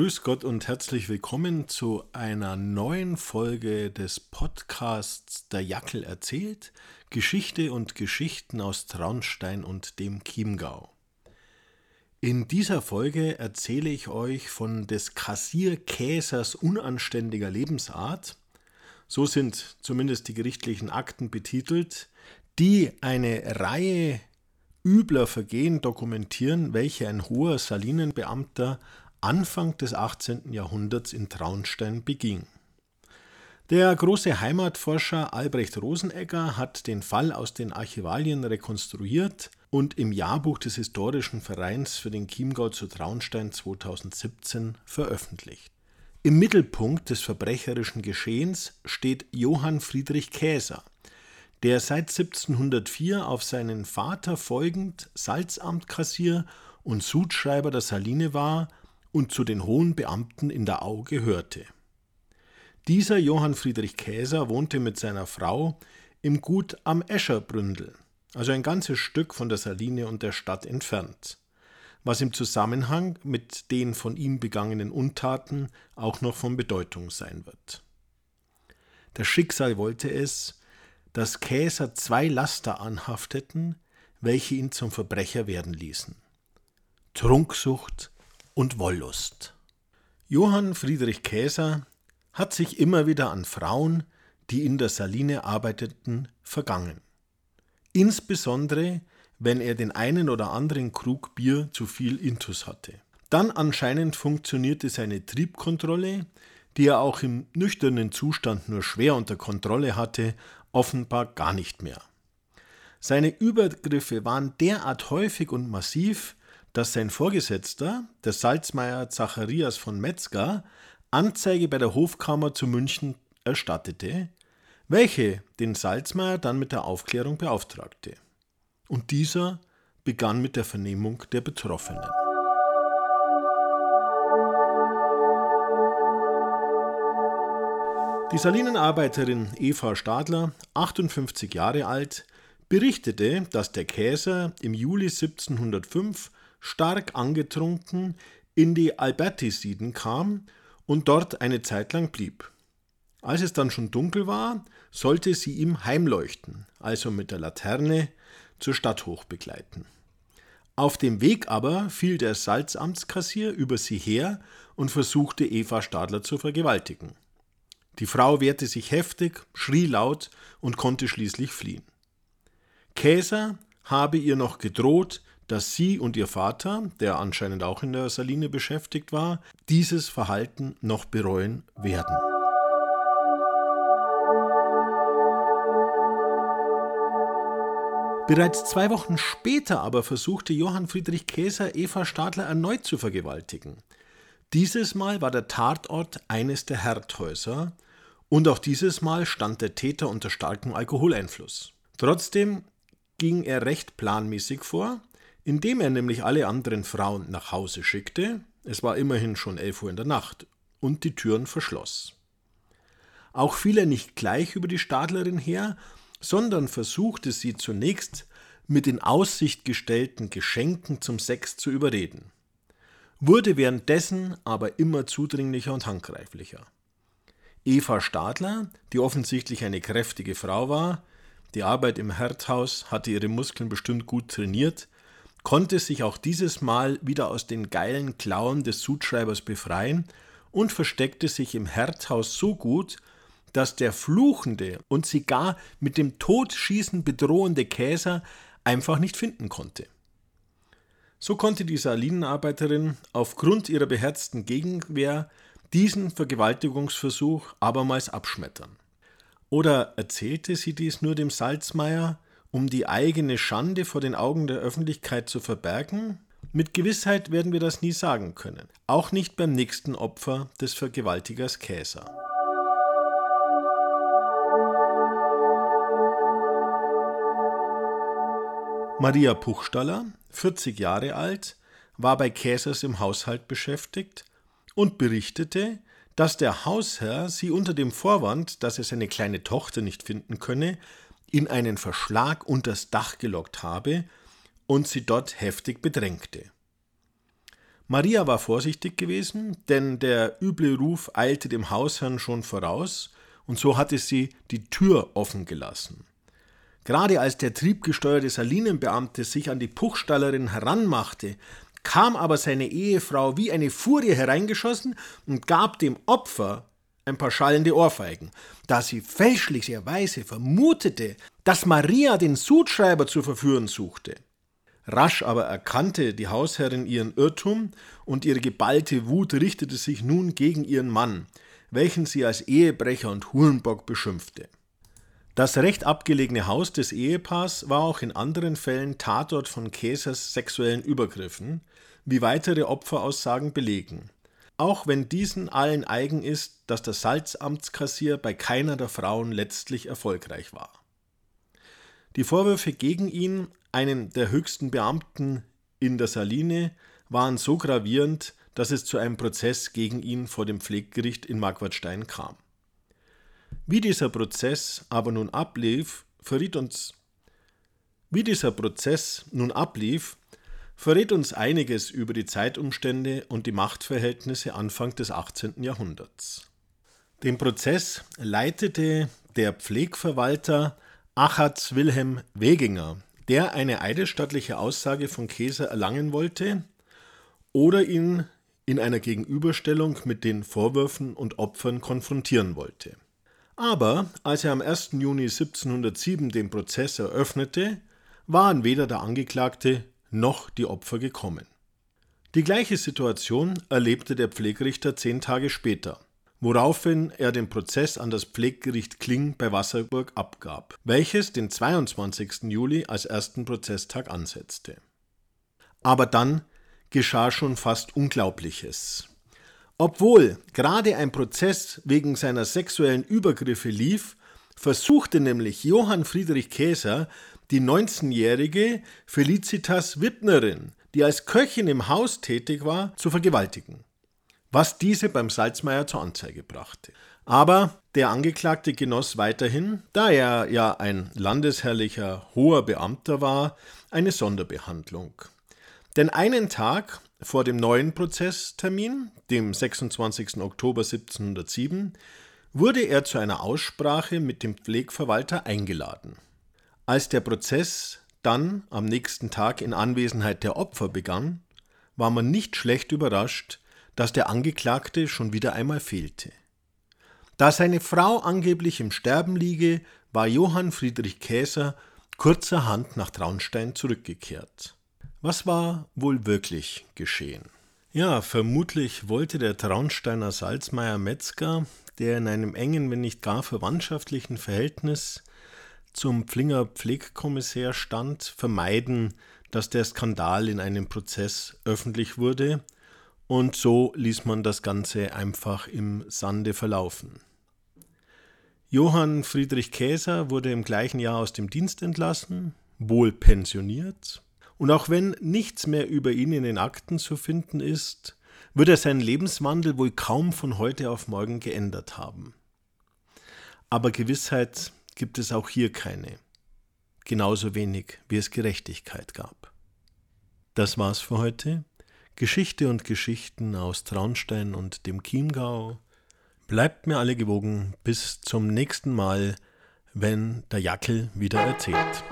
Grüß Gott und herzlich willkommen zu einer neuen Folge des Podcasts Der Jackel erzählt, Geschichte und Geschichten aus Traunstein und dem Chiemgau. In dieser Folge erzähle ich euch von des Kassierkäsers unanständiger Lebensart, so sind zumindest die gerichtlichen Akten betitelt, die eine Reihe übler Vergehen dokumentieren, welche ein hoher Salinenbeamter Anfang des 18. Jahrhunderts in Traunstein beging. Der große Heimatforscher Albrecht Rosenegger hat den Fall aus den Archivalien rekonstruiert und im Jahrbuch des Historischen Vereins für den Chiemgau zu Traunstein 2017 veröffentlicht. Im Mittelpunkt des verbrecherischen Geschehens steht Johann Friedrich Käser, der seit 1704 auf seinen Vater folgend Salzamtkassier und Sudschreiber der Saline war und zu den hohen Beamten in der Au gehörte. Dieser Johann Friedrich Käser wohnte mit seiner Frau im Gut am Escherbründel, also ein ganzes Stück von der Saline und der Stadt entfernt, was im Zusammenhang mit den von ihm begangenen Untaten auch noch von Bedeutung sein wird. Das Schicksal wollte es, dass Käser zwei Laster anhafteten, welche ihn zum Verbrecher werden ließen. Trunksucht und Wollust. Johann Friedrich Käser hat sich immer wieder an Frauen, die in der Saline arbeiteten, vergangen. Insbesondere, wenn er den einen oder anderen Krug Bier zu viel Intus hatte. Dann anscheinend funktionierte seine Triebkontrolle, die er auch im nüchternen Zustand nur schwer unter Kontrolle hatte, offenbar gar nicht mehr. Seine Übergriffe waren derart häufig und massiv, dass sein Vorgesetzter, der Salzmeier Zacharias von Metzger, Anzeige bei der Hofkammer zu München erstattete, welche den Salzmeier dann mit der Aufklärung beauftragte. Und dieser begann mit der Vernehmung der Betroffenen. Die Salinenarbeiterin Eva Stadler, 58 Jahre alt, berichtete, dass der Käser im Juli 1705 stark angetrunken in die Albertisiden kam und dort eine Zeit lang blieb. Als es dann schon dunkel war, sollte sie ihm heimleuchten, also mit der Laterne zur Stadt hoch begleiten. Auf dem Weg aber fiel der Salzamtskassier über sie her und versuchte Eva Stadler zu vergewaltigen. Die Frau wehrte sich heftig, schrie laut und konnte schließlich fliehen. Käser habe ihr noch gedroht, dass sie und ihr Vater, der anscheinend auch in der Saline beschäftigt war, dieses Verhalten noch bereuen werden. Bereits zwei Wochen später aber versuchte Johann Friedrich Käser Eva Stadler erneut zu vergewaltigen. Dieses Mal war der Tatort eines der Herdhäuser und auch dieses Mal stand der Täter unter starkem Alkoholeinfluss. Trotzdem ging er recht planmäßig vor indem er nämlich alle anderen Frauen nach Hause schickte, es war immerhin schon elf Uhr in der Nacht, und die Türen verschloss. Auch fiel er nicht gleich über die Stadlerin her, sondern versuchte sie zunächst mit in Aussicht gestellten Geschenken zum Sex zu überreden, wurde währenddessen aber immer zudringlicher und handgreiflicher. Eva Stadler, die offensichtlich eine kräftige Frau war, die Arbeit im Herdhaus hatte ihre Muskeln bestimmt gut trainiert, konnte sich auch dieses Mal wieder aus den geilen Klauen des Sudschreibers befreien und versteckte sich im Herdhaus so gut, dass der fluchende und sie gar mit dem Todschießen bedrohende Käser einfach nicht finden konnte. So konnte die Salinenarbeiterin aufgrund ihrer beherzten Gegenwehr diesen Vergewaltigungsversuch abermals abschmettern. Oder erzählte sie dies nur dem Salzmeier, um die eigene Schande vor den Augen der Öffentlichkeit zu verbergen? Mit Gewissheit werden wir das nie sagen können, auch nicht beim nächsten Opfer des Vergewaltigers Käser. Maria Puchstaller, 40 Jahre alt, war bei Käsers im Haushalt beschäftigt und berichtete, dass der Hausherr sie unter dem Vorwand, dass er seine kleine Tochter nicht finden könne, in einen Verschlag unters Dach gelockt habe und sie dort heftig bedrängte. Maria war vorsichtig gewesen, denn der üble Ruf eilte dem Hausherrn schon voraus, und so hatte sie die Tür offen gelassen. Gerade als der triebgesteuerte Salinenbeamte sich an die Puchstallerin heranmachte, kam aber seine Ehefrau wie eine Furie hereingeschossen und gab dem Opfer ein paar schallende Ohrfeigen, da sie fälschlicherweise vermutete, dass Maria den Sudschreiber zu verführen suchte. Rasch aber erkannte die Hausherrin ihren Irrtum und ihre geballte Wut richtete sich nun gegen ihren Mann, welchen sie als Ehebrecher und Hurenbock beschimpfte. Das recht abgelegene Haus des Ehepaars war auch in anderen Fällen Tatort von Käsers sexuellen Übergriffen, wie weitere Opferaussagen belegen. Auch wenn diesen allen eigen ist, dass der Salzamtskassier bei keiner der Frauen letztlich erfolgreich war. Die Vorwürfe gegen ihn einen der höchsten Beamten in der Saline, waren so gravierend, dass es zu einem Prozess gegen ihn vor dem Pfleggericht in Marquardstein kam. Wie dieser Prozess aber nun ablief, verriet uns wie dieser Prozess nun ablief, verrät uns einiges über die Zeitumstände und die Machtverhältnisse Anfang des 18. Jahrhunderts. Den Prozess leitete der Pflegverwalter Achatz Wilhelm Weginger, der eine eidesstattliche Aussage von Käser erlangen wollte oder ihn in einer Gegenüberstellung mit den Vorwürfen und Opfern konfrontieren wollte. Aber als er am 1. Juni 1707 den Prozess eröffnete, waren weder der Angeklagte noch die Opfer gekommen. Die gleiche Situation erlebte der Pflegerichter zehn Tage später woraufhin er den Prozess an das Pfleggericht Kling bei Wasserburg abgab, welches den 22. Juli als ersten Prozesstag ansetzte. Aber dann geschah schon fast Unglaubliches. Obwohl gerade ein Prozess wegen seiner sexuellen Übergriffe lief, versuchte nämlich Johann Friedrich Käser, die 19-jährige Felicitas Wittnerin, die als Köchin im Haus tätig war, zu vergewaltigen was diese beim Salzmeier zur Anzeige brachte. Aber der Angeklagte genoss weiterhin, da er ja ein landesherrlicher hoher Beamter war, eine Sonderbehandlung. Denn einen Tag vor dem neuen Prozesstermin, dem 26. Oktober 1707, wurde er zu einer Aussprache mit dem Pflegverwalter eingeladen. Als der Prozess dann am nächsten Tag in Anwesenheit der Opfer begann, war man nicht schlecht überrascht, dass der Angeklagte schon wieder einmal fehlte. Da seine Frau angeblich im Sterben liege, war Johann Friedrich Käser kurzerhand nach Traunstein zurückgekehrt. Was war wohl wirklich geschehen? Ja, vermutlich wollte der Traunsteiner Salzmeier Metzger, der in einem engen, wenn nicht gar verwandtschaftlichen Verhältnis zum Pflinger Pflegkommissär stand, vermeiden, dass der Skandal in einem Prozess öffentlich wurde und so ließ man das Ganze einfach im Sande verlaufen. Johann Friedrich Käser wurde im gleichen Jahr aus dem Dienst entlassen, wohl pensioniert, und auch wenn nichts mehr über ihn in den Akten zu finden ist, wird er seinen Lebenswandel wohl kaum von heute auf morgen geändert haben. Aber Gewissheit gibt es auch hier keine, genauso wenig wie es Gerechtigkeit gab. Das war's für heute. Geschichte und Geschichten aus Traunstein und dem Chiemgau. Bleibt mir alle gewogen bis zum nächsten Mal, wenn der Jackel wieder erzählt.